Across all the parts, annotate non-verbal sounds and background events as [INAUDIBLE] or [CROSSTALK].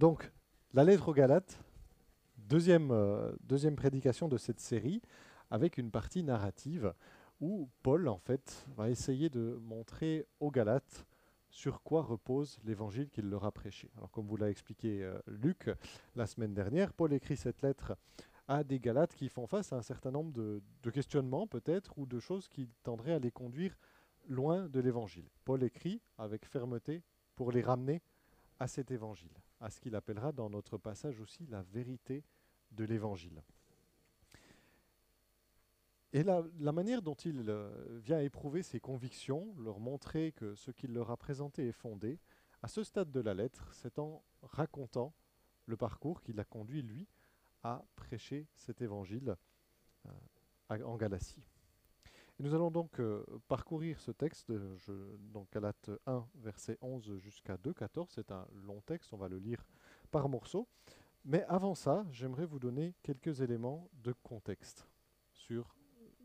Donc, la lettre aux Galates, deuxième, euh, deuxième prédication de cette série, avec une partie narrative où Paul, en fait, va essayer de montrer aux Galates sur quoi repose l'évangile qu'il leur a prêché. Alors, comme vous l'a expliqué euh, Luc la semaine dernière, Paul écrit cette lettre à des Galates qui font face à un certain nombre de questionnements, peut-être, ou de choses qui tendraient à les conduire loin de l'évangile. Paul écrit avec fermeté pour les ramener à cet évangile, à ce qu'il appellera dans notre passage aussi la vérité de l'évangile. Et la, manière dont il euh, vient éprouver ses convictions, leur montrer que ce qu'il leur a présenté est fondé, à ce stade de la lettre, c'est en racontant le parcours qui l'a conduit, lui, à prêcher cet évangile euh, en Galatie. Nous allons donc euh, parcourir ce texte, euh, je- donc Galates 1, verset 11 jusqu'à 2, 14. C'est un long texte, on va le lire par morceaux. Mais avant ça, j'aimerais vous donner quelques éléments de contexte sur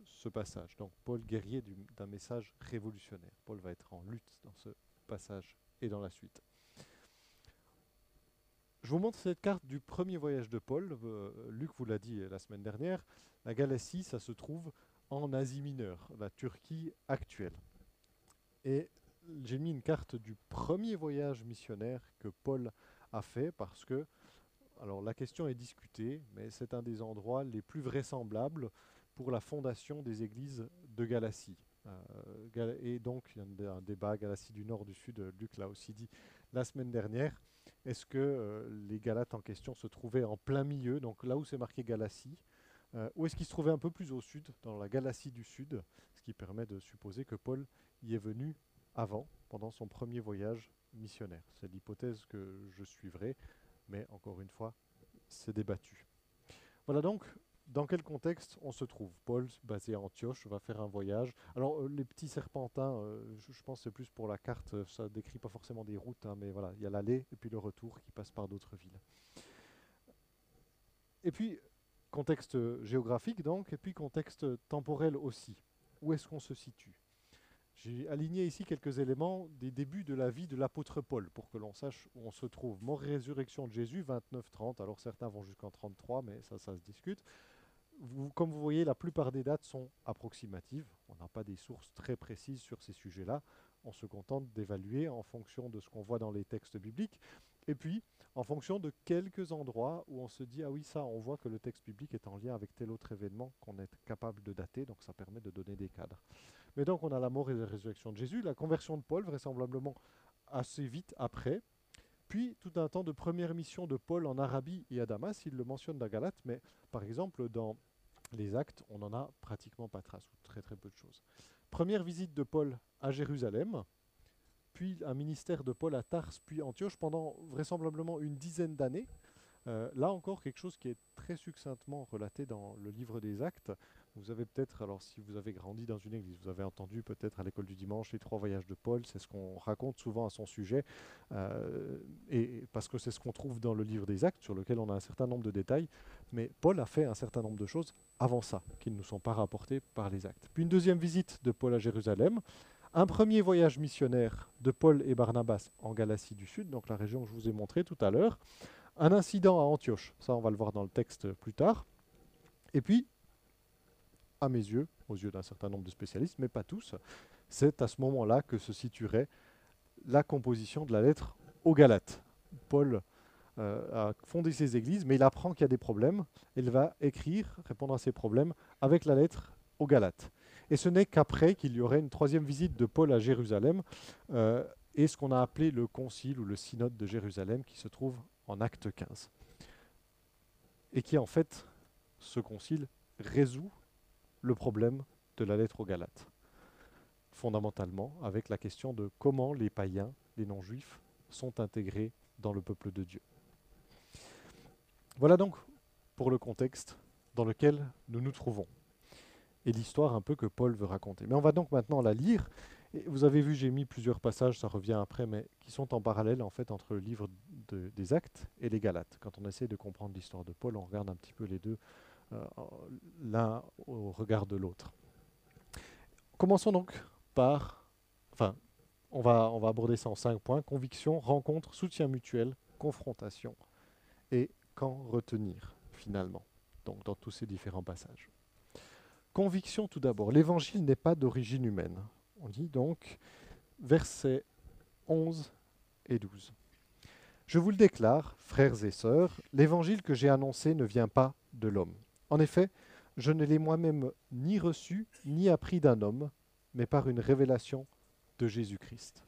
ce passage. Donc Paul guerrier du- d'un message révolutionnaire. Paul va être en lutte dans ce passage et dans la suite. Je vous montre cette carte du premier voyage de Paul. Euh, Luc vous l'a dit la semaine dernière. La Galatie, ça se trouve en Asie mineure, la Turquie actuelle. Et j'ai mis une carte du premier voyage missionnaire que Paul a fait parce que, alors la question est discutée, mais c'est un des endroits les plus vraisemblables pour la fondation des églises de Galatie. Euh, et donc, il y a un dé- un débat Galatie du Nord, du Sud, Luc l'a aussi dit la semaine dernière. Est-ce que euh, les Galates en question se trouvaient en plein milieu, donc là où c'est marqué Galatie, euh, ou est-ce qu'ils se trouvaient un peu plus au sud, dans la Galatie du Sud, ce qui permet de supposer que Paul y est venu avant, pendant son premier voyage missionnaire. C'est l'hypothèse que je suivrai, mais encore une fois, c'est débattu. Voilà donc dans quel contexte on se trouve. Paul, basé à Antioche, va faire un voyage. Alors euh, les petits serpentins, euh, je, je pense que c'est plus pour la carte, euh, ça décrit pas forcément des routes, hein, mais voilà, il y a l'aller et puis le retour qui passe par d'autres villes. Et puis, contexte géographique donc, et puis contexte temporel aussi. Où est-ce qu'on se situe? J'ai aligné ici quelques éléments des débuts de la vie de l'apôtre Paul pour que l'on sache où on se trouve. Mort résurrection de Jésus, 29-30. Alors certains vont jusqu'en 33, mais ça, ça se discute. Comme vous voyez, la plupart des dates sont approximatives. On n'a pas des sources très précises sur ces sujets-là. On se contente d'évaluer en fonction de ce qu'on voit dans les textes bibliques. Et puis, en fonction de quelques endroits où on se dit, ah oui, ça, on voit que le texte biblique est en lien avec tel autre événement qu'on est capable de dater, donc ça permet de donner des cadres. Mais donc, on a la mort et la résurrection de Jésus, la conversion de Paul, vraisemblablement assez vite après, puis tout un temps de première mission de Paul en Arabie et à Damas, il le mentionne dans Galate, mais par exemple, dans les actes, on n'en a pratiquement pas trace, ou très très peu de choses. Première visite de Paul à Jérusalem, puis un ministère de Paul à Tars, puis Antioche pendant vraisemblablement une dizaine d'années. Euh, là encore, quelque chose qui est très succinctement relaté dans le livre des Actes. Vous avez peut-être, alors si vous avez grandi dans une église, vous avez entendu peut-être à l'école du dimanche les trois voyages de Paul, c'est ce qu'on raconte souvent à son sujet, euh, et parce que c'est ce qu'on trouve dans le livre des Actes, sur lequel on a un certain nombre de détails. Mais Paul a fait un certain nombre de choses avant ça, qui ne nous sont pas rapportées par les Actes. Puis une deuxième visite de Paul à Jérusalem, un premier voyage missionnaire de Paul et Barnabas en Galatie du Sud, donc la région que je vous ai montrée tout à l'heure, un incident à Antioche, ça on va le voir dans le texte plus tard, et puis, à mes yeux, aux yeux d'un certain nombre de spécialistes, mais pas tous, c'est à ce moment-là que se situerait la composition de la lettre aux Galates. Paul euh, a fondé ses églises, mais il apprend qu'il y a des problèmes, il va écrire, répondre à ces problèmes, avec la lettre aux Galates. Et ce n'est qu'après qu'il y aurait une troisième visite de Paul à Jérusalem, euh, et ce qu'on a appelé le concile ou le synode de Jérusalem, qui se trouve en acte 15. Et qui, en fait, ce concile résout le problème de la lettre aux Galates, fondamentalement, avec la question de comment les païens, les non-juifs, sont intégrés dans le peuple de Dieu. Voilà donc pour le contexte dans lequel nous nous trouvons et l'histoire un peu que Paul veut raconter. Mais on va donc maintenant la lire. Vous avez vu, j'ai mis plusieurs passages, ça revient après, mais qui sont en parallèle en fait entre le livre de- des Actes et les Galates. Quand on essaie de comprendre l'histoire de Paul, on regarde un petit peu les deux, euh, l'un au regard de l'autre. Commençons donc par, enfin, on va, on va aborder ça en cinq points conviction, rencontre, soutien mutuel confrontation. Et qu'en retenir finalement, donc dans tous ces différents passages. Conviction tout d'abord, l'évangile n'est pas d'origine humaine. On dit donc versets 11 et 12. Je vous le déclare, frères et sœurs, l'évangile que j'ai annoncé ne vient pas de l'homme. En effet, je ne l'ai moi-même ni reçu ni appris d'un homme, mais par une révélation de Jésus-Christ.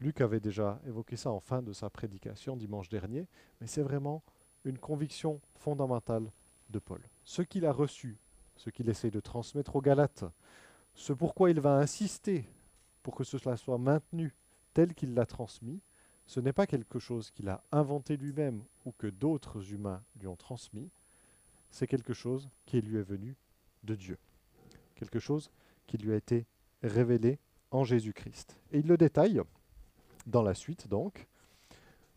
Luc avait déjà évoqué ça en fin de sa prédication dimanche dernier, mais c'est vraiment une conviction fondamentale de Paul. Ce qu'il a reçu, ce qu'il essaie de transmettre aux Galates, ce pourquoi il va insister pour que cela soit maintenu tel qu'il l'a transmis, ce n'est pas quelque chose qu'il a inventé lui-même ou que d'autres humains lui ont transmis, c'est quelque chose qui lui est venu de Dieu, quelque chose qui lui a été révélé en Jésus-Christ. Et il le détaille dans la suite donc.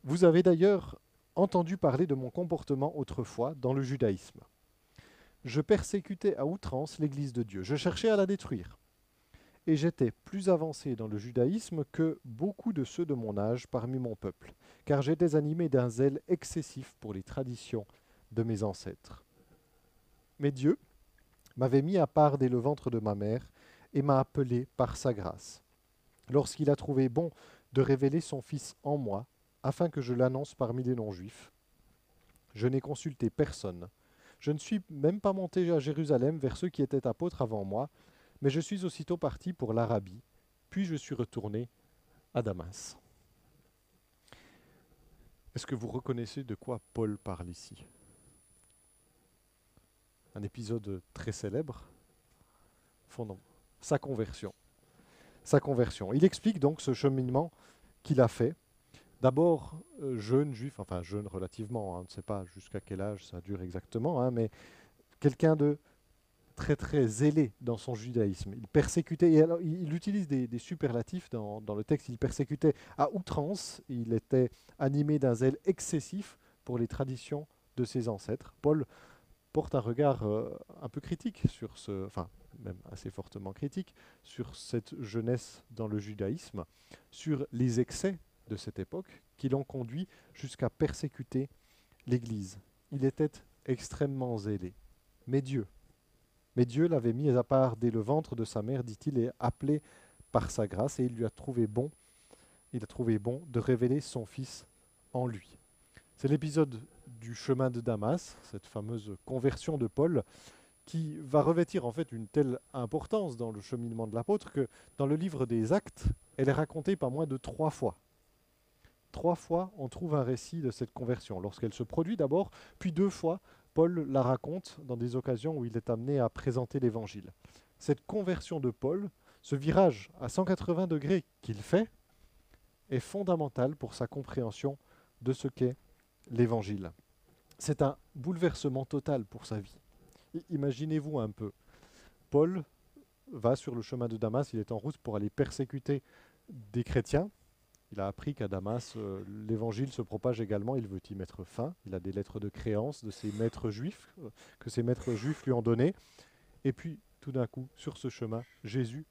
Vous avez d'ailleurs entendu parler de mon comportement autrefois dans le judaïsme. Je persécutais à outrance l'Église de Dieu, je cherchais à la détruire. Et j'étais plus avancé dans le judaïsme que beaucoup de ceux de mon âge parmi mon peuple, car j'étais animé d'un zèle excessif pour les traditions de mes ancêtres. Mais Dieu m'avait mis à part dès le ventre de ma mère et m'a appelé par sa grâce. Lorsqu'il a trouvé bon de révéler son Fils en moi, afin que je l'annonce parmi les non-juifs. Je n'ai consulté personne. Je ne suis même pas monté à Jérusalem vers ceux qui étaient apôtres avant moi, mais je suis aussitôt parti pour l'Arabie, puis je suis retourné à Damas. Est-ce que vous reconnaissez de quoi Paul parle ici? Un épisode très célèbre, fondant sa conversion. Sa conversion. Il explique donc ce cheminement qu'il a fait. D'abord, euh, jeune juif, enfin jeune relativement, hein, on ne sait pas jusqu'à quel âge ça dure exactement, hein, mais quelqu'un de très très zélé dans son judaïsme. Il persécutait, et il, utilise des, superlatifs dans, le texte, il persécutait à outrance, il était animé d'un zèle excessif pour les traditions de ses ancêtres. Paul porte un regard euh, un peu critique sur ce, enfin même assez fortement critique, sur cette jeunesse dans le judaïsme, sur les excès de cette époque qui l'ont conduit jusqu'à persécuter l'Église. Il était extrêmement zélé. Mais Dieu, mais Dieu l'avait mis à part dès le ventre de sa mère, dit-il, et appelé par sa grâce, et il lui a trouvé bon, il a trouvé bon de révéler son Fils en lui. C'est l'épisode du chemin de Damas, cette fameuse conversion de Paul, qui va revêtir en fait une telle importance dans le cheminement de l'apôtre que dans le livre des Actes, elle est racontée pas moins de trois fois. Trois fois, on trouve un récit de cette conversion, lorsqu'elle se produit d'abord, puis deux fois, Paul la raconte dans des occasions où il est amené à présenter l'Évangile. Cette conversion de Paul, ce virage à 180 degrés qu'il fait, est fondamental pour sa compréhension de ce qu'est l'Évangile. C'est un bouleversement total pour sa vie. Imaginez-vous un peu. Paul va sur le chemin de Damas, il est en route pour aller persécuter des chrétiens. Il a appris qu'à Damas, euh, l'évangile se propage également, il veut y mettre fin. Il a des lettres de créance de ses maîtres juifs, euh, que ses maîtres juifs lui ont données. Et puis, tout d'un coup, sur ce chemin, Jésus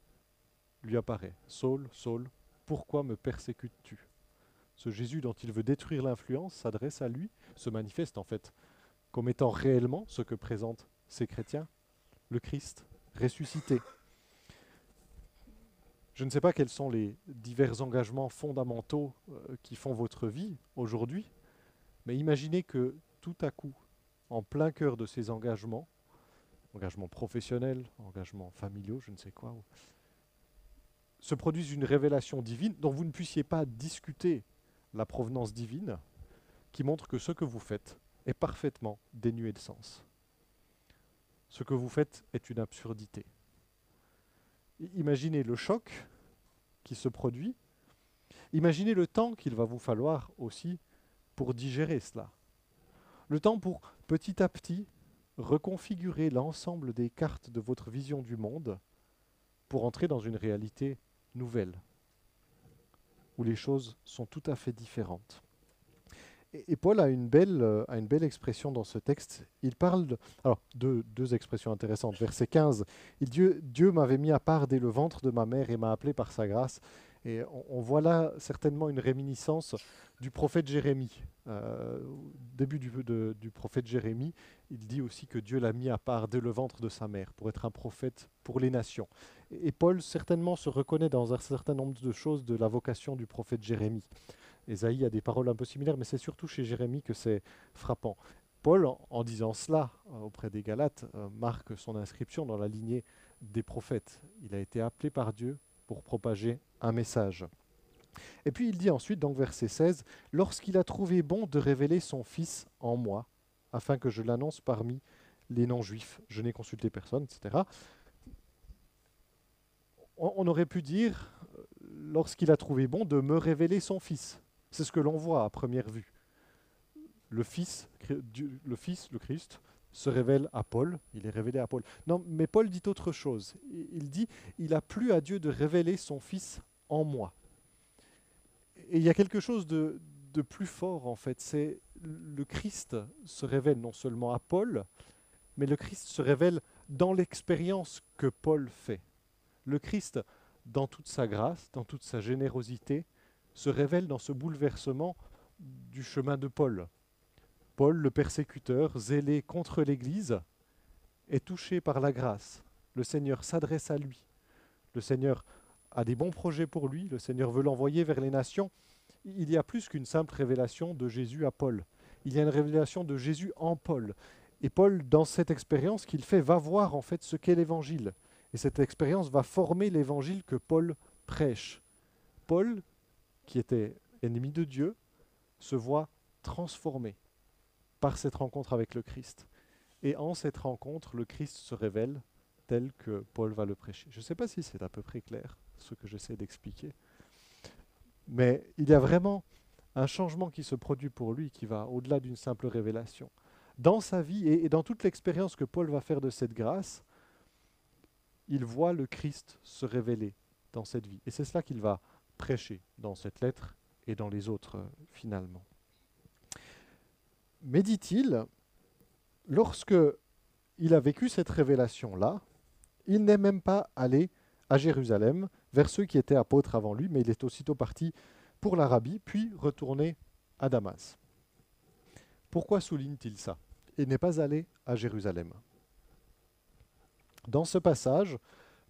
lui apparaît. Saul, Saul, pourquoi me persécutes-tu? Ce Jésus dont il veut détruire l'influence s'adresse à lui, se manifeste en fait comme étant réellement ce que présente ces chrétiens Le Christ ressuscité. Je ne sais pas quels sont les divers engagements fondamentaux euh, qui font votre vie aujourd'hui, mais imaginez que tout à coup, en plein cœur de ces engagements, engagements professionnels, engagements familiaux, je ne sais quoi, se produise une révélation divine dont vous ne puissiez pas discuter la provenance divine, qui montre que ce que vous faites est parfaitement dénué de sens ce que vous faites est une absurdité. Imaginez le choc qui se produit. Imaginez le temps qu'il va vous falloir aussi pour digérer cela. Le temps pour petit à petit reconfigurer l'ensemble des cartes de votre vision du monde pour entrer dans une réalité nouvelle, où les choses sont tout à fait différentes. Et, Paul a une, belle, euh, a une belle expression dans ce texte. Il parle de, alors, de, deux expressions intéressantes. Verset 15, il dit Dieu m'avait mis à part dès le ventre de ma mère et m'a appelé par sa grâce. Et on, voit là certainement une réminiscence du prophète Jérémie. Euh, début du, prophète Jérémie, il dit aussi que Dieu l'a mis à part dès le ventre de sa mère pour être un prophète pour les nations. Et, Paul certainement se reconnaît dans un certain nombre de choses de la vocation du prophète Jérémie. Ésaïe a des paroles un peu similaires, mais c'est surtout chez Jérémie que c'est frappant. Paul, en, disant cela euh, auprès des Galates, euh, marque son inscription dans la lignée des prophètes. Il a été appelé par Dieu pour propager un message. Et puis il dit ensuite, donc verset 16, Lorsqu'il a trouvé bon de révéler son Fils en moi, afin que je l'annonce parmi les non-juifs, je n'ai consulté personne, etc. On, aurait pu dire, lorsqu'il a trouvé bon de me révéler son Fils. C'est ce que l'on voit à première vue. Le Fils, le Fils, le Christ, se révèle à Paul, il est révélé à Paul. Non, mais Paul dit autre chose. Il dit, il a plu à Dieu de révéler son Fils en moi. Et il y a quelque chose de, de plus fort en fait, c'est le Christ se révèle non seulement à Paul, mais le Christ se révèle dans l'expérience que Paul fait. Le Christ, dans toute sa grâce, dans toute sa générosité, se révèle dans ce bouleversement du chemin de Paul. Paul, le persécuteur, zélé contre l'Église, est touché par la grâce. Le Seigneur s'adresse à lui. Le Seigneur a des bons projets pour lui. Le Seigneur veut l'envoyer vers les nations. Il y a plus qu'une simple révélation de Jésus à Paul. Il y a une révélation de Jésus en Paul. Et Paul, dans cette expérience qu'il fait, va voir en fait ce qu'est l'Évangile. Et cette expérience va former l'Évangile que Paul prêche. Paul, qui était ennemi de Dieu, se voit transformé par cette rencontre avec le Christ. Et en cette rencontre, le Christ se révèle tel que Paul va le prêcher. Je ne sais pas si c'est à peu près clair ce que j'essaie d'expliquer. Mais il y a vraiment un changement qui se produit pour lui qui va au-delà d'une simple révélation. Dans sa vie et, dans toute l'expérience que Paul va faire de cette grâce, il voit le Christ se révéler dans cette vie. Et c'est cela qu'il va dans cette lettre et dans les autres euh, finalement. Mais dit-il, lorsque il a vécu cette révélation-là, il n'est même pas allé à Jérusalem vers ceux qui étaient apôtres avant lui, mais il est aussitôt parti pour l'Arabie, puis retourné à Damas. Pourquoi souligne-t-il ça Il n'est pas allé à Jérusalem? Dans ce passage,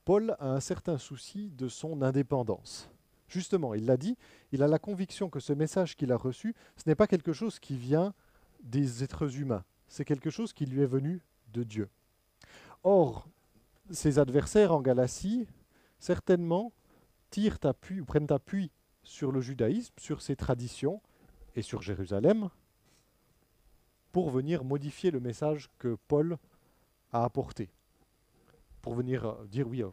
Paul a un certain souci de son indépendance. Justement, il l'a dit, il a la conviction que ce message qu'il a reçu, ce n'est pas quelque chose qui vient des êtres humains. C'est quelque chose qui lui est venu de Dieu. Or, ses adversaires en Galatie, certainement, tirent appui ou prennent appui sur le judaïsme, sur ses traditions et sur Jérusalem, pour venir modifier le message que Paul a apporté pour venir euh, dire oui, euh,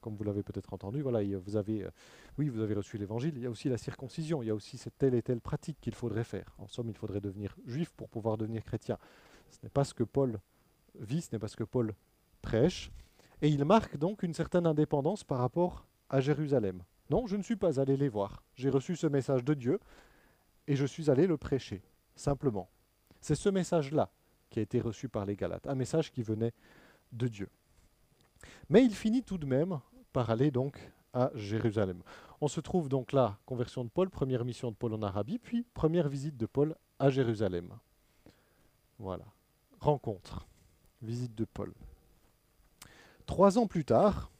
comme vous l'avez peut-être entendu, voilà, vous avez, euh, oui, vous avez reçu l'évangile, il y a aussi la circoncision, il y a aussi cette telle et telle pratique qu'il faudrait faire. En somme, il faudrait devenir juif pour pouvoir devenir chrétien. Ce n'est pas ce que Paul vit, ce n'est pas ce que Paul prêche. Et il marque donc une certaine indépendance par rapport à Jérusalem. Non, je ne suis pas allé les voir. J'ai reçu ce message de Dieu et je suis allé le prêcher, simplement. C'est ce message-là qui a été reçu par les Galates, un message qui venait de Dieu. Mais il finit tout de même par aller donc à Jérusalem. On se trouve donc là, conversion de Paul, première mission de Paul en Arabie, puis première visite de Paul à Jérusalem. Voilà. Rencontre. Visite de Paul. Trois ans plus tard,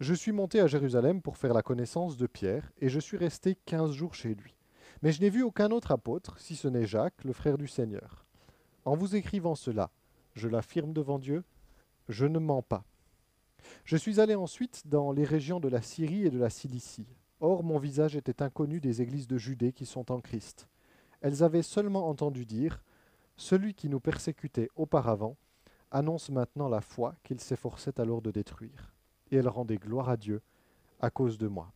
je suis monté à Jérusalem pour faire la connaissance de Pierre, et je suis resté quinze jours chez lui. Mais je n'ai vu aucun autre apôtre, si ce n'est Jacques, le frère du Seigneur. En vous écrivant cela, je l'affirme devant Dieu, je ne mens pas. Je suis allé ensuite dans les régions de la Syrie et de la Cilicie. Or, mon visage était inconnu des églises de Judée qui sont en Christ. Elles avaient seulement entendu dire Celui qui nous persécutait auparavant annonce maintenant la foi qu'il s'efforçait alors de détruire. Et elles rendaient gloire à Dieu à cause de moi.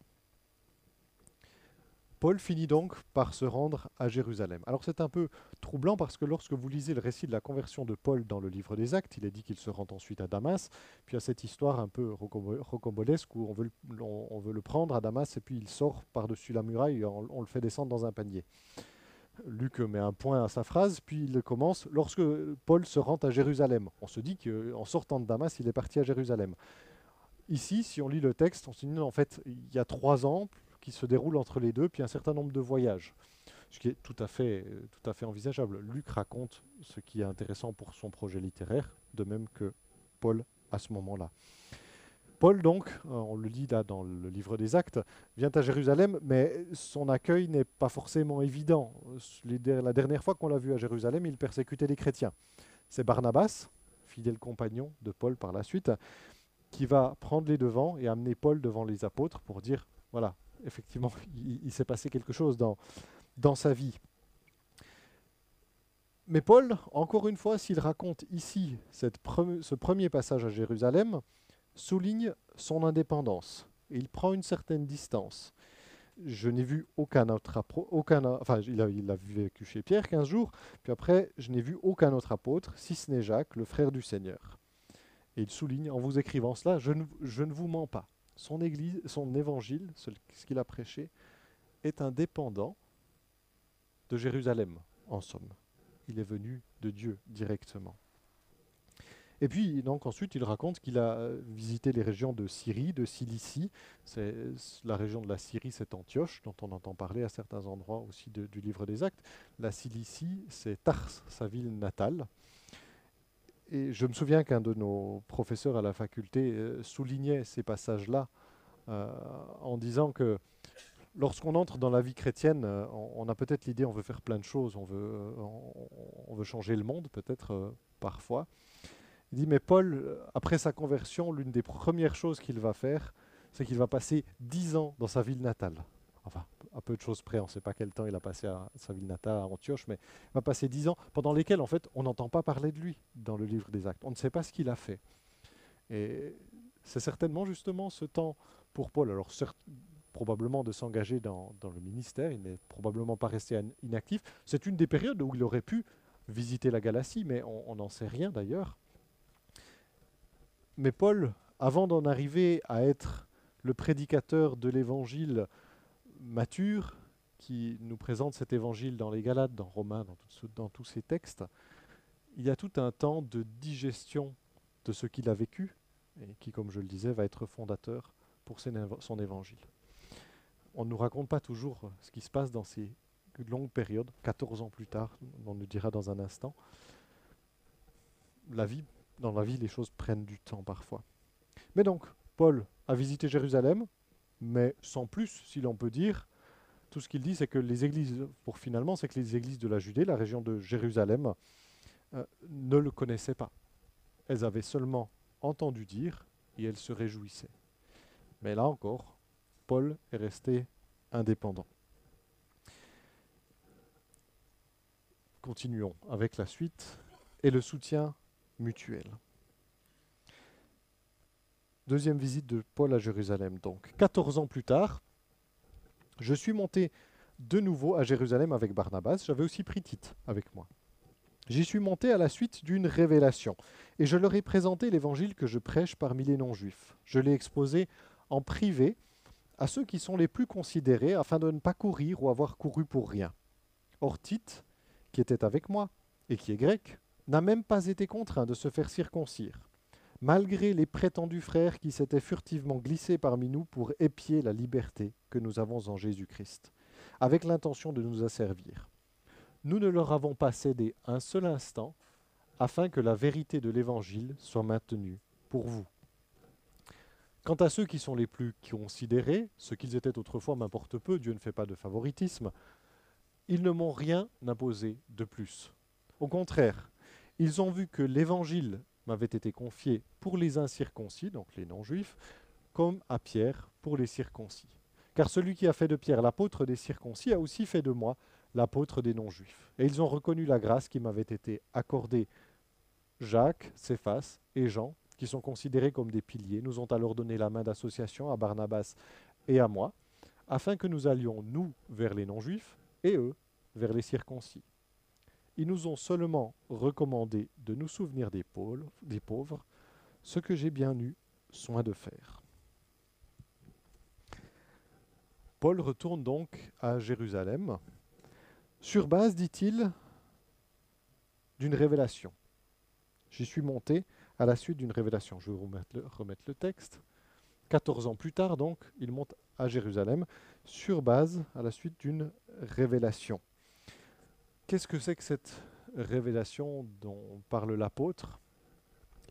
Paul finit donc par se rendre à Jérusalem. Alors c'est un peu troublant parce que lorsque vous lisez le récit de la conversion de Paul dans le livre des Actes, il est dit qu'il se rend ensuite à Damas, puis a cette histoire un peu rocambolesque où on veut, le, on prendre à Damas et puis il sort par-dessus la muraille et on, le fait descendre dans un panier. Luc met un point à sa phrase, puis il commence lorsque Paul se rend à Jérusalem. On se dit qu'en sortant de Damas, il est parti à Jérusalem. Ici, si on lit le texte, on se dit en fait, il y a trois ans, se déroule entre les deux, puis un certain nombre de voyages, ce qui est tout à fait, tout à fait envisageable. Luc raconte ce qui est intéressant pour son projet littéraire, de même que Paul à ce moment-là. Paul, donc, euh, on le lit là dans le livre des Actes, vient à Jérusalem, mais son accueil n'est pas forcément évident. La dernière fois qu'on l'a vu à Jérusalem, il persécutait les chrétiens. C'est Barnabas, fidèle compagnon de Paul par la suite, qui va prendre les devants et amener Paul devant les apôtres pour dire, voilà, effectivement, [LAUGHS] il, s'est passé quelque chose dans, dans sa vie. Mais Paul, encore une fois, s'il raconte ici ce premier passage à Jérusalem, souligne son indépendance. Il prend une certaine distance. Je n'ai vu aucun autre aucun, enfin il a, il a vécu chez Pierre 15 jours, puis après je n'ai vu aucun autre apôtre, si ce n'est Jacques, le frère du Seigneur. Et il souligne en vous écrivant cela, je ne, je ne vous mens pas. Son évangile, ce qu'il a prêché, est indépendant de Jérusalem, en somme. Il est venu de Dieu directement. Et puis, donc, ensuite, il raconte qu'il a euh, visité les régions de Syrie, de Cilicie. C'est, la région de la Syrie, c'est Antioche, dont on entend parler à certains endroits aussi du livre des Actes. La Cilicie, c'est Tars, sa ville natale. Et je me souviens qu'un de nos professeurs à la faculté euh, soulignait ces passages-là euh, en disant que lorsqu'on entre dans la vie chrétienne, on, a peut-être l'idée, on veut faire plein de choses, on veut, changer le monde peut-être parfois. Il dit, mais Paul, euh, après sa conversion, l'une des premières choses qu'il va faire, c'est qu'il va passer dix ans dans sa ville natale. Enfin, à peu de choses près, on ne sait pas quel temps il a passé à sa ville natale, à Antioche, mais il va passer dix ans pendant lesquels, en fait, on n'entend pas parler de lui dans le livre des actes. On ne sait pas ce qu'il a fait. Et c'est certainement justement ce temps pour Paul, alors probablement de s'engager dans, le ministère, il n'est probablement pas resté inactif. C'est une des périodes où il aurait pu visiter la Galatie, mais on n'en sait rien d'ailleurs. Mais Paul, avant d'en arriver à être le prédicateur de l'évangile mature, qui nous présente cet évangile dans les Galates, dans Romains, dans, tous ces textes, il y a tout un temps de digestion de ce qu'il a vécu, et qui, comme je le disais, va être fondateur pour son évangile. On ne nous raconte pas toujours ce qui se passe dans ces longues périodes, 14 ans plus tard, on nous dira dans un instant. La vie dans la vie, les choses prennent du temps parfois. Mais donc, Paul a visité Jérusalem, mais sans plus, si l'on peut dire. Tout ce qu'il dit, c'est que les églises, pour finalement, c'est que les églises de la Judée, la région de Jérusalem, euh, ne le connaissaient pas. Elles avaient seulement entendu dire et elles se réjouissaient. Mais là encore, Paul est resté indépendant. Continuons avec la suite et le soutien mutuelle. Deuxième visite de Paul à Jérusalem, donc. 14 ans plus tard, je suis monté de nouveau à Jérusalem avec Barnabas. J'avais aussi pris Tite avec moi. J'y suis monté à la suite d'une révélation, et je leur ai présenté l'évangile que je prêche parmi les non-juifs. Je l'ai exposé en privé à ceux qui sont les plus considérés, afin de ne pas courir ou avoir couru pour rien. Or Tite, qui était avec moi, et qui est grec, n'a même pas été contraint de se faire circoncire, malgré les prétendus frères qui s'étaient furtivement glissés parmi nous pour épier la liberté que nous avons en Jésus-Christ, avec l'intention de nous asservir. Nous ne leur avons pas cédé un seul instant, afin que la vérité de l'Évangile soit maintenue pour vous. Quant à ceux qui sont les plus considérés, ce qu'ils étaient autrefois m'importe peu, Dieu ne fait pas de favoritisme, ils ne m'ont rien imposé de plus. Au contraire, ils ont vu que l'évangile m'avait été confié pour les incirconcis, donc les non-juifs, comme à Pierre pour les circoncis. Car celui qui a fait de Pierre l'apôtre des circoncis a aussi fait de moi l'apôtre des non-juifs. Et ils ont reconnu la grâce qui m'avait été accordée. Jacques, Céphas et Jean, qui sont considérés comme des piliers, nous ont alors donné la main d'association à Barnabas et à moi, afin que nous allions, nous, vers les non-juifs, et eux, vers les circoncis. Ils nous ont seulement recommandé de nous souvenir des pauvres, ce que j'ai bien eu soin de faire. Paul retourne donc à Jérusalem, sur base, dit-il, d'une révélation. J'y suis monté à la suite d'une révélation. Je vais vous remettre le, remettre le texte. 14 ans plus tard, donc, il monte à Jérusalem. sur base, à la suite d'une révélation. Qu'est-ce que c'est que cette révélation dont parle l'apôtre?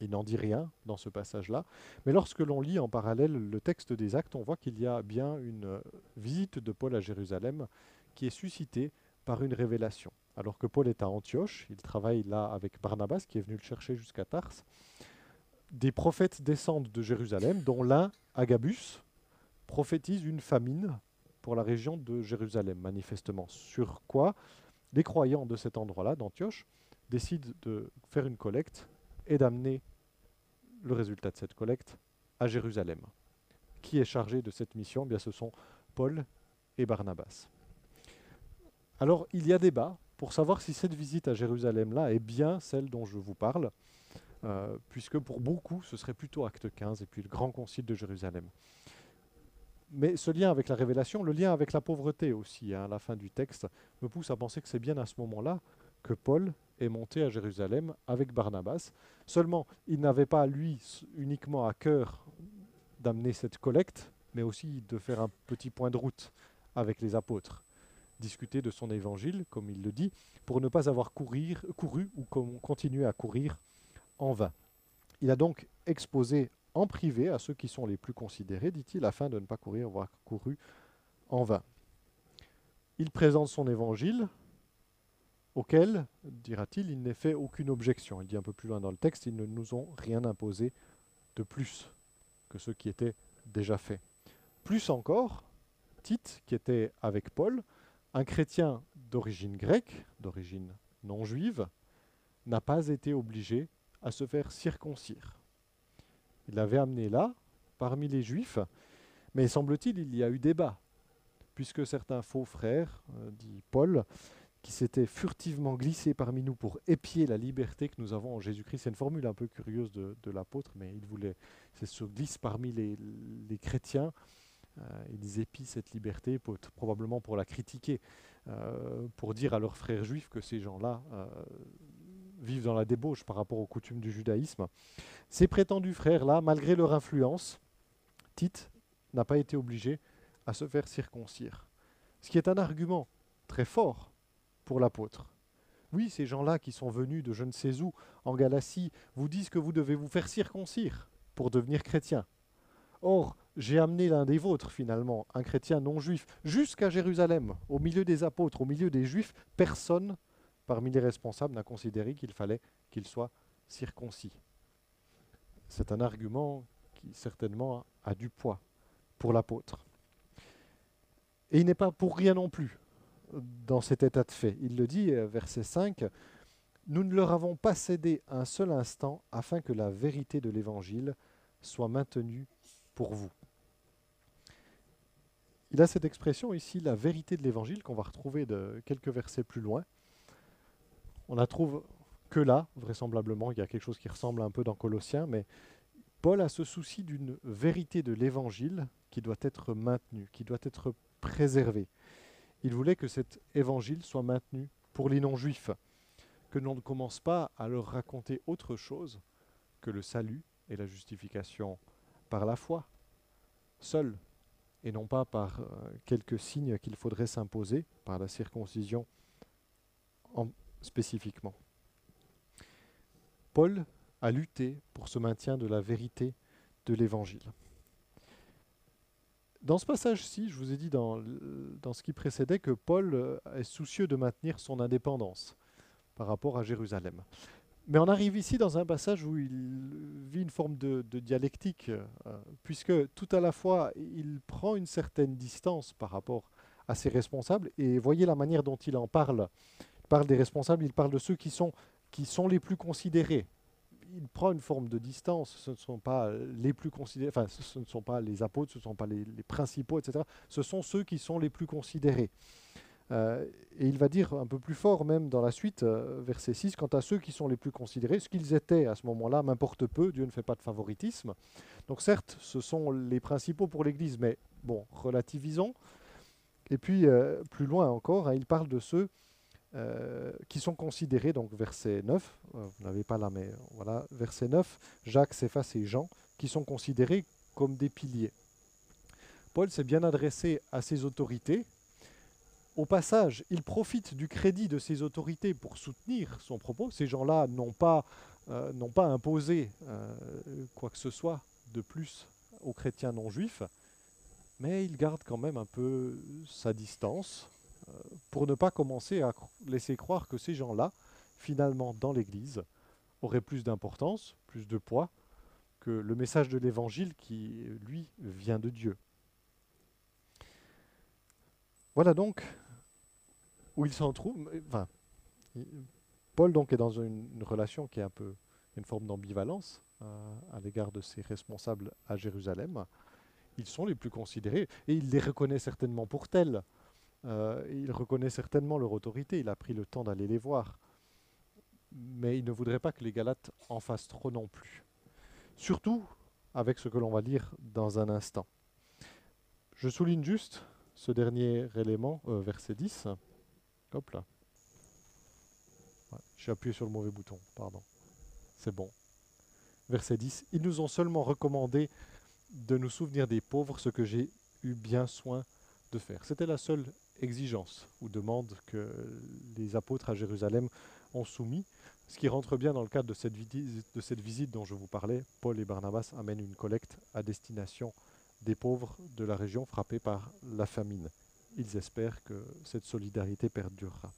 Il n'en dit rien dans ce passage-là, mais lorsque l'on lit en parallèle le texte des actes, on voit qu'il y a bien une visite de Paul à Jérusalem qui est suscitée par une révélation. Alors que Paul est à Antioche, il travaille là avec Barnabas qui est venu le chercher jusqu'à Tars. Des prophètes descendent de Jérusalem, dont l'un, Agabus, prophétise une famine pour la région de Jérusalem, manifestement. Sur quoi les croyants de cet endroit-là, d'Antioche, décident de faire une collecte et d'amener le résultat de cette collecte à Jérusalem. Qui est chargé de cette mission? Eh Bien, Ce sont Paul et Barnabas. Alors, il y a débat pour savoir si cette visite à Jérusalem-là est bien celle dont je vous parle, euh, puisque pour beaucoup, ce serait plutôt Acte 15 et puis le grand concile de Jérusalem mais ce lien avec la révélation, le lien avec la pauvreté aussi, hein, à la fin du texte, me pousse à penser que c'est bien à ce moment-là que Paul est monté à Jérusalem avec Barnabas. Seulement, il n'avait pas, lui, uniquement à cœur d'amener cette collecte, mais aussi de faire un petit point de route avec les apôtres, discuter de son évangile, comme il le dit, pour ne pas avoir couru ou continuer à courir en vain. Il a donc exposé en privé à ceux qui sont les plus considérés, dit-il, afin de ne pas courir, avoir couru en vain. Il présente son évangile, auquel, dira-t-il, il n'est fait aucune objection. Il dit un peu plus loin dans le texte, ils ne nous ont rien imposé de plus que ce qui était déjà fait. Plus encore, Tite, qui était avec Paul, un chrétien d'origine grecque, d'origine non juive, n'a pas été obligé à se faire circoncire. Il l'avait amené là, parmi les Juifs, mais semble-t-il, il y a eu débat, puisque certains faux frères, euh, dit Paul, qui s'étaient furtivement glissés parmi nous pour épier la liberté que nous avons en Jésus-Christ. C'est une formule un peu curieuse de, l'apôtre, mais il voulait, c'est se glisse parmi les, chrétiens. Euh, ils épient cette liberté, probablement pour la critiquer, euh, pour dire à leurs frères juifs que ces gens-là vivent dans la débauche par rapport aux coutumes du judaïsme. Ces prétendus frères-là, malgré leur influence, Tite n'a pas été obligé à se faire circoncire. Ce qui est un argument très fort pour l'apôtre. Oui, ces gens-là qui sont venus de je ne sais où en Galatie vous disent que vous devez vous faire circoncire pour devenir chrétien. Or, j'ai amené l'un des vôtres, finalement, un chrétien non juif, jusqu'à Jérusalem, au milieu des apôtres, au milieu des juifs. Personne parmi les responsables n'a considéré qu'il fallait qu'il soit circoncis. C'est un argument qui certainement a du poids pour l'apôtre. Et il n'est pas pour rien non plus dans cet état de fait. Il le dit, euh, verset 5, Nous ne leur avons pas cédé un seul instant afin que la vérité de l'Évangile soit maintenue pour vous. Il a cette expression ici, la vérité de l'Évangile, qu'on va retrouver de quelques versets plus loin. On la trouve que là, vraisemblablement. Il y a quelque chose qui ressemble un peu dans Colossiens, mais Paul a ce souci d'une vérité de l'Évangile qui doit être maintenue, qui doit être préservée. Il voulait que cet Évangile soit maintenu pour les non-juifs, que l'on ne commence pas à leur raconter autre chose que le salut et la justification par la foi, seul, et non pas par euh, quelques signes qu'il faudrait s'imposer, par la circoncision spécifiquement. Paul a lutté pour ce maintien de la vérité de l'Évangile. Dans ce passage-ci, je vous ai dit dans, ce qui précédait que Paul est soucieux de maintenir son indépendance par rapport à Jérusalem. Mais on arrive ici dans un passage où il vit une forme de, dialectique, euh, puisque tout à la fois il prend une certaine distance par rapport à ses responsables, et voyez la manière dont il en parle parle des responsables, il parle de ceux qui sont, qui sont les plus considérés. Il prend une forme de distance, ce ne sont pas les plus considérés, enfin ce ne sont pas les apôtres, ce ne sont pas les, principaux, etc. Ce sont ceux qui sont les plus considérés. Euh, et il va dire un peu plus fort même dans la suite, euh, verset 6, quant à ceux qui sont les plus considérés, ce qu'ils étaient à ce moment-là m'importe peu, Dieu ne fait pas de favoritisme. Donc certes, ce sont les principaux pour l'Église, mais bon, relativisons. Et puis, euh, plus loin encore, hein, il parle de ceux euh, qui sont considérés, donc verset 9, euh, vous n'avez pas là, mais voilà, verset 9, Jacques, Céphas et Jean, qui sont considérés comme des piliers. Paul s'est bien adressé à ses autorités. Au passage, il profite du crédit de ses autorités pour soutenir son propos. Ces gens-là n'ont pas, euh, pas imposé quoi que ce soit de plus aux chrétiens non juifs, mais il garde quand même un peu sa distance pour ne pas commencer à laisser croire que ces gens-là, finalement, dans l'Église, auraient plus d'importance, plus de poids que le message de l'Évangile qui, lui, vient de Dieu. Voilà donc où il s'en trouve. Paul donc est dans une, relation qui est un peu une forme d'ambivalence euh, à l'égard de ses responsables à Jérusalem. Ils sont les plus considérés et il les reconnaît certainement pour tels. Euh, il reconnaît certainement leur autorité. Il a pris le temps d'aller les voir. Mais il ne voudrait pas que les Galates en fassent trop non plus. Surtout avec ce que l'on va lire dans un instant. Je souligne juste ce dernier élément, euh, verset 10. Hop là. J'ai appuyé sur le mauvais bouton, pardon. C'est bon. Verset 10. Ils nous ont seulement recommandé de nous souvenir des pauvres, ce que j'ai eu bien soin de faire. C'était la seule exigence ou demande que les apôtres à Jérusalem ont soumis. Ce qui rentre bien dans le cadre de cette, visite dont je vous parlais, Paul et Barnabas amènent une collecte à destination des pauvres de la région frappée par la famine. Ils espèrent que cette solidarité perdurera.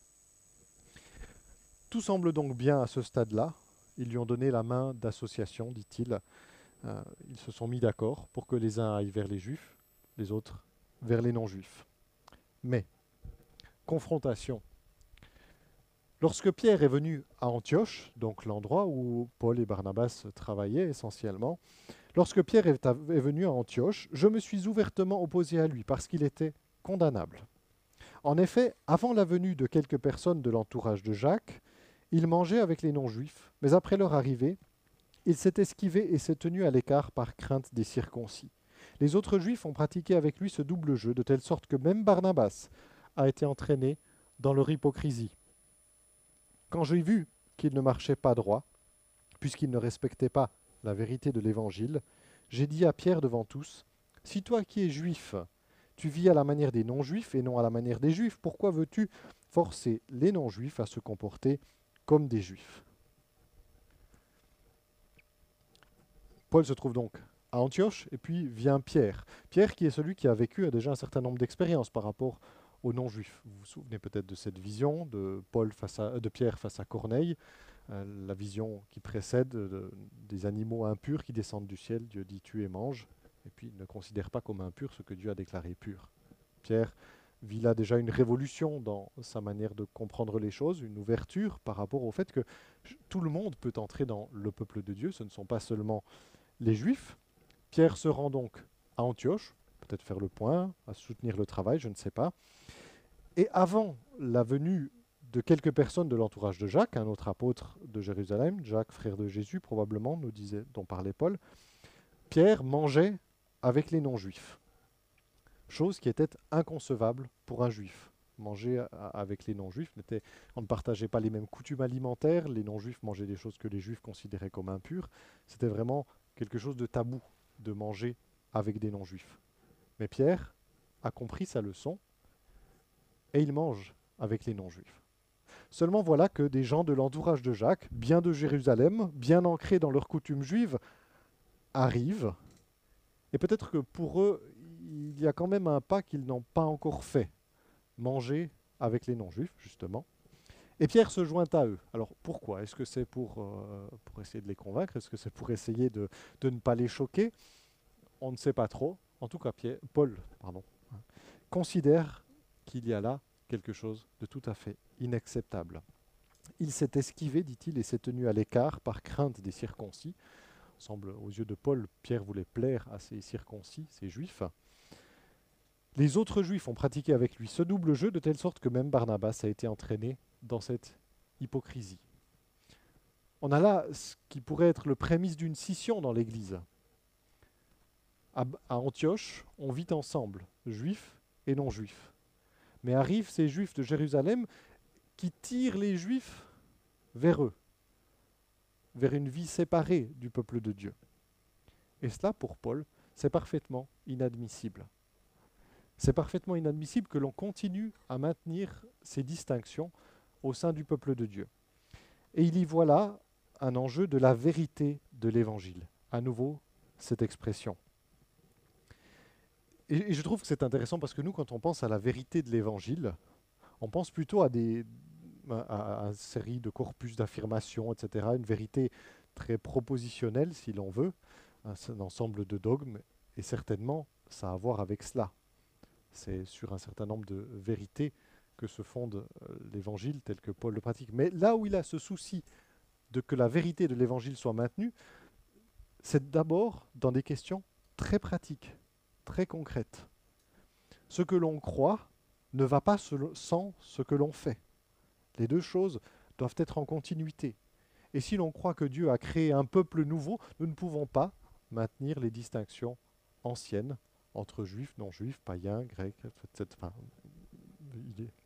Tout semble donc bien à ce stade-là. Ils lui ont donné la main d'association, dit-il. Euh, ils se sont mis d'accord pour que les uns aillent vers les juifs, les autres vers les non-juifs. Mais, confrontation. Lorsque Pierre est venu à Antioche, donc l'endroit où Paul et Barnabas travaillaient essentiellement, lorsque Pierre est, venu à Antioche, je me suis ouvertement opposé à lui parce qu'il était condamnable. En effet, avant la venue de quelques personnes de l'entourage de Jacques, il mangeait avec les non-juifs, mais après leur arrivée, il s'est esquivé et s'est tenu à l'écart par crainte des circoncis. Les autres juifs ont pratiqué avec lui ce double jeu, de telle sorte que même Barnabas a été entraîné dans leur hypocrisie. Quand j'ai vu qu'il ne marchait pas droit, puisqu'il ne respectait pas la vérité de l'Évangile, j'ai dit à Pierre devant tous, Si toi qui es juif, tu vis à la manière des non-juifs et non à la manière des juifs, pourquoi veux-tu forcer les non-juifs à se comporter comme des juifs? Paul se trouve donc à Antioche, et puis vient Pierre. Pierre qui est celui qui a vécu a déjà un certain nombre d'expériences par rapport aux non-juifs. Vous vous souvenez peut-être de cette vision de, Paul face à, de Pierre face à Corneille, euh, la vision qui précède des animaux impurs qui descendent du ciel, Dieu dit tue et mange, et puis ne considère pas comme impur ce que Dieu a déclaré pur. Pierre vit là déjà une révolution dans sa manière de comprendre les choses, une ouverture par rapport au fait que tout le monde peut entrer dans le peuple de Dieu, ce ne sont pas seulement les Juifs. Pierre se rend donc à Antioche, peut-être faire le point, à soutenir le travail, je ne sais pas. Et avant la venue de quelques personnes de l'entourage de Jacques, un autre apôtre de Jérusalem, Jacques, frère de Jésus, probablement, nous disait, dont parlait Paul, Pierre mangeait avec les non-juifs. Chose qui était inconcevable pour un juif. Manger avec les non-juifs, on ne partageait pas les mêmes coutumes alimentaires, les non-juifs mangeaient des choses que les juifs considéraient comme impures. C'était vraiment quelque chose de tabou de manger avec des non-juifs. Mais Pierre a compris sa leçon et il mange avec les non-juifs. Seulement voilà que des gens de l'entourage de Jacques, bien de Jérusalem, bien ancrés dans leurs coutumes juives, arrivent. Et peut-être que pour eux, il y a quand même un pas qu'ils n'ont pas encore fait. Manger avec les non-juifs, justement. Et Pierre se joint à eux. Alors pourquoi? Est-ce que c'est pour, essayer de les convaincre? Est-ce que c'est pour essayer de, ne pas les choquer? On ne sait pas trop. En tout cas, Pierre, Paul pardon, considère qu'il y a là quelque chose de tout à fait inacceptable. Il s'est esquivé, dit-il, et s'est tenu à l'écart par crainte des circoncis. semble, aux yeux de Paul, Pierre voulait plaire à ces circoncis, ces juifs. Les autres juifs ont pratiqué avec lui ce double jeu de telle sorte que même Barnabas a été entraîné dans cette hypocrisie. On a là ce qui pourrait être le prémisse d'une scission dans l'Église. À, Antioche, on vit ensemble, juifs et non-juifs. Mais arrivent ces juifs de Jérusalem qui tirent les juifs vers eux, vers une vie séparée du peuple de Dieu. Et cela, pour Paul, c'est parfaitement inadmissible. C'est parfaitement inadmissible que l'on continue à maintenir ces distinctions au sein du peuple de Dieu. Et il y voit là un enjeu de la vérité de l'Évangile. À nouveau, cette expression. Et, je trouve que c'est intéressant parce que nous, quand on pense à la vérité de l'Évangile, on pense plutôt à, des, à, une série de corpus d'affirmations, etc., une vérité très propositionnelle, si l'on veut, un, un ensemble de dogmes, et certainement, ça a à voir avec cela. C'est sur un certain nombre de vérités que se fonde euh, l'Évangile tel que Paul le pratique. Mais là où il a ce souci de que la vérité de l'Évangile soit maintenue, c'est d'abord dans des questions très pratiques, très concrètes. Ce que l'on croit ne va pas sans ce que l'on fait. Les deux choses doivent être en continuité. Et si l'on croit que Dieu a créé un peuple nouveau, nous ne pouvons pas maintenir les distinctions anciennes entre juifs, non-juifs, païens, grecs, etc.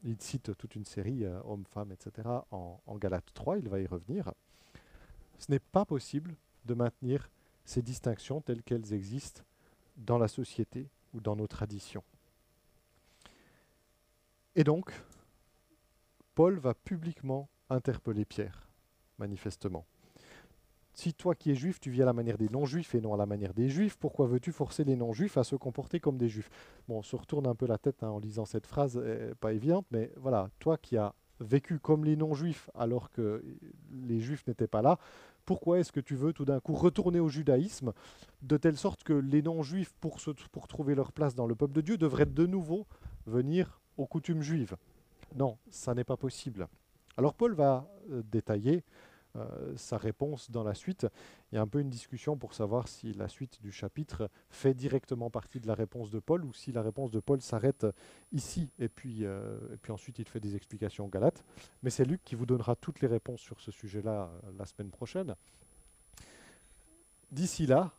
il, cite toute une série, euh, hommes, femmes, etc., en, en Galates 3, il va y revenir. Ce n'est pas possible de maintenir ces distinctions telles qu'elles existent dans la société ou dans nos traditions. Et donc, Paul va publiquement interpeller Pierre, manifestement. Si toi qui es juif, tu vis à la manière des non-juifs et non à la manière des juifs, pourquoi veux-tu forcer les non-juifs à se comporter comme des juifs? On se retourne un peu la tête hein, en lisant cette phrase, pas évidente, mais voilà, toi qui as vécu comme les non-juifs alors que les juifs n'étaient pas là, pourquoi est-ce que tu veux tout d'un coup retourner au judaïsme de telle sorte que les non-juifs, pour, pour trouver leur place dans le peuple de Dieu, devraient de nouveau venir aux coutumes juives? Non, ça n'est pas possible. Alors Paul va euh, détailler sa réponse dans la suite. Il y a un peu une discussion pour savoir si la suite du chapitre fait directement partie de la réponse de Paul ou si la réponse de Paul s'arrête ici et puis, euh, et puis ensuite il fait des explications galates. Mais c'est Luc qui vous donnera toutes les réponses sur ce sujet-là euh, la semaine prochaine. D'ici là,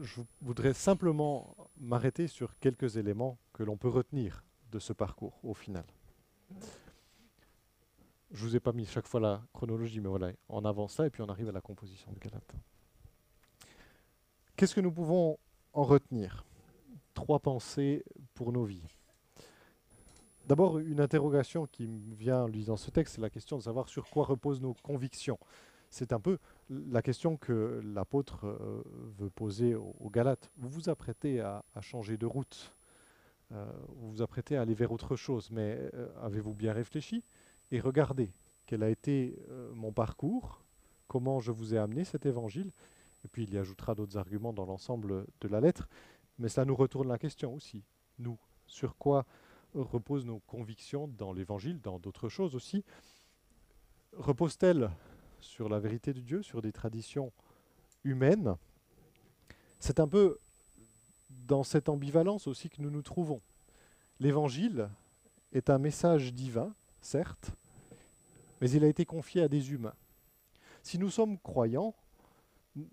je voudrais simplement m'arrêter sur quelques éléments que l'on peut retenir de ce parcours au final. Je vous ai pas mis chaque fois la chronologie, mais voilà, on avance ça et puis on arrive à la composition de Galate. Qu'est-ce que nous pouvons en retenir? Trois pensées pour nos vies. D'abord, une interrogation qui me vient en lisant ce texte, c'est la question de savoir sur quoi reposent nos convictions. C'est un peu la question que l'apôtre euh, veut poser aux, Galates. Vous vous apprêtez à, changer de route, euh, vous vous apprêtez à aller vers autre chose, mais euh, avez-vous bien réfléchi? Et regardez quel a été euh, mon parcours, comment je vous ai amené cet évangile, et puis il y ajoutera d'autres arguments dans l'ensemble de la lettre, mais cela nous retourne la question aussi, nous, sur quoi reposent nos convictions dans l'évangile, dans d'autres choses aussi? Reposent-elles sur la vérité de Dieu, sur des traditions humaines? C'est un peu dans cette ambivalence aussi que nous nous trouvons. L'évangile est un message divin certes, mais il a été confié à des humains. Si nous sommes croyants,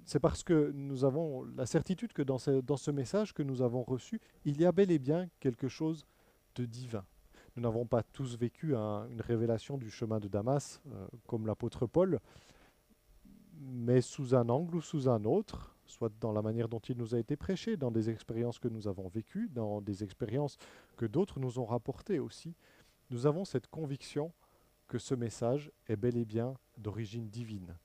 c'est parce que nous avons la certitude que dans ce, message que nous avons reçu, il y a bel et bien quelque chose de divin. Nous n'avons pas tous vécu une révélation du chemin de Damas euh, comme l'apôtre Paul, mais sous un angle ou sous un autre, soit dans la manière dont il nous a été prêché, dans des expériences que nous avons vécues, dans des expériences que d'autres nous ont rapportées aussi nous avons cette conviction que ce message est bel et bien d'origine divine.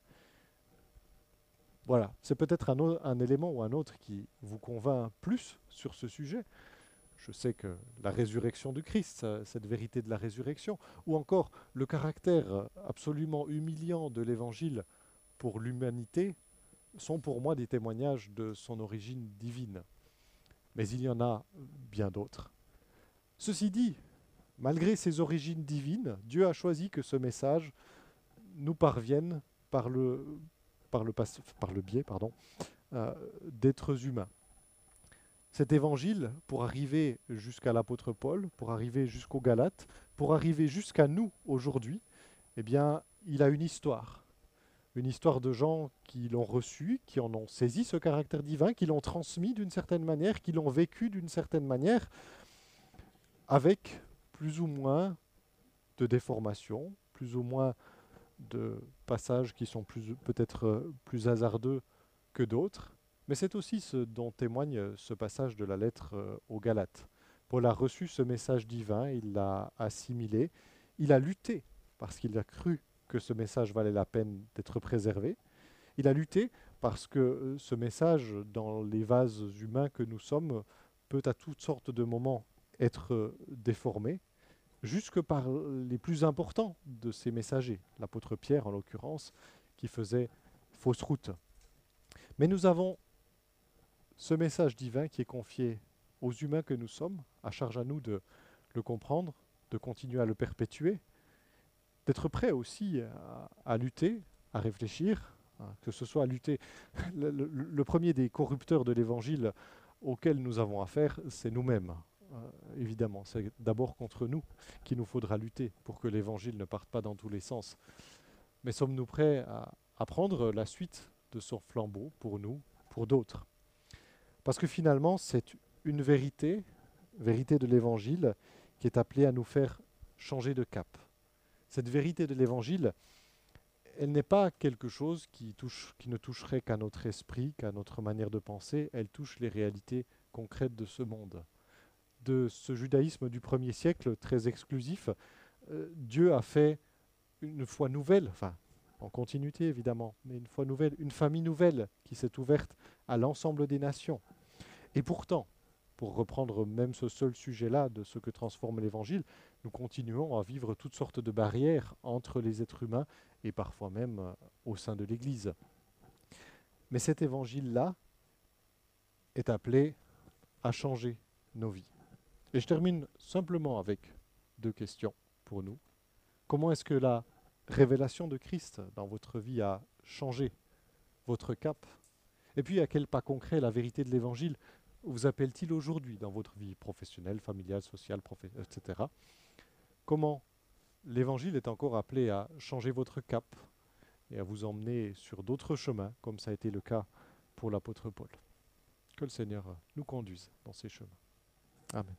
Voilà, c'est peut-être un, un, élément ou un autre qui vous convainc plus sur ce sujet. Je sais que la résurrection du Christ, cette vérité de la résurrection, ou encore le caractère absolument humiliant de l'Évangile pour l'humanité, sont pour moi des témoignages de son origine divine. Mais il y en a bien d'autres. Ceci dit, Malgré ses origines divines, Dieu a choisi que ce message nous parvienne par le, biais pardon, euh, d'êtres humains. Cet évangile, pour arriver jusqu'à l'apôtre Paul, pour arriver jusqu'aux Galates, pour arriver jusqu'à nous aujourd'hui, eh bien, il a une histoire. Une histoire de gens qui l'ont reçu, qui en ont saisi ce caractère divin, qui l'ont transmis d'une certaine manière, qui l'ont vécu d'une certaine manière, avec plus ou moins de déformations, plus ou moins de passages qui sont peut-être euh, plus hasardeux que d'autres. Mais c'est aussi ce dont témoigne ce passage de la lettre euh, aux Galates. Paul a reçu ce message divin, il l'a assimilé, il a lutté parce qu'il a cru que ce message valait la peine d'être préservé. Il a lutté parce que euh, ce message, dans les vases humains que nous sommes, peut à toutes sortes de moments être déformé, jusque par les plus importants de ces messagers, l'apôtre Pierre en l'occurrence, qui faisait fausse route. Mais nous avons ce message divin qui est confié aux humains que nous sommes, à charge à nous de le comprendre, de continuer à le perpétuer, d'être prêt aussi à, lutter, à réfléchir, hein, que ce soit à lutter. [LAUGHS] Le, premier des corrupteurs de l'Évangile auquel nous avons affaire, c'est nous-mêmes. Euh, évidemment, c'est d'abord contre nous qu'il nous faudra lutter pour que l'Évangile ne parte pas dans tous les sens. Mais sommes-nous prêts à, prendre la suite de son flambeau pour nous, pour d'autres? Parce que finalement, c'est une vérité, vérité de l'Évangile, qui est appelée à nous faire changer de cap cette vérité de l'Évangile, elle n'est pas quelque chose qui ne toucherait qu'à notre esprit, qu'à notre manière de penser, elle touche les réalités concrètes de ce monde. De ce judaïsme du premier siècle, très exclusif, euh, Dieu a fait une foi nouvelle, enfin en continuité évidemment, mais une foi nouvelle, une famille nouvelle qui s'est ouverte à l'ensemble des nations. Et pourtant, pour reprendre même ce seul sujet-là de ce que transforme l'Évangile, nous continuons à vivre toutes sortes de barrières entre les êtres humains et parfois même euh, au sein de l'Église. Mais cet Évangile-là est appelé à changer nos vies. Et je termine simplement avec deux questions pour nous. Comment est-ce que la révélation de Christ dans votre vie a changé votre cap? Et puis à quel pas concret la vérité de l'Évangile vous appelle-t-il aujourd'hui dans votre vie professionnelle, familiale, sociale, etc. Comment l'Évangile est encore appelé à changer votre cap et à vous emmener sur d'autres chemins, comme ça a été le cas pour l'apôtre Paul? Que le Seigneur nous conduise dans ces chemins. Amen.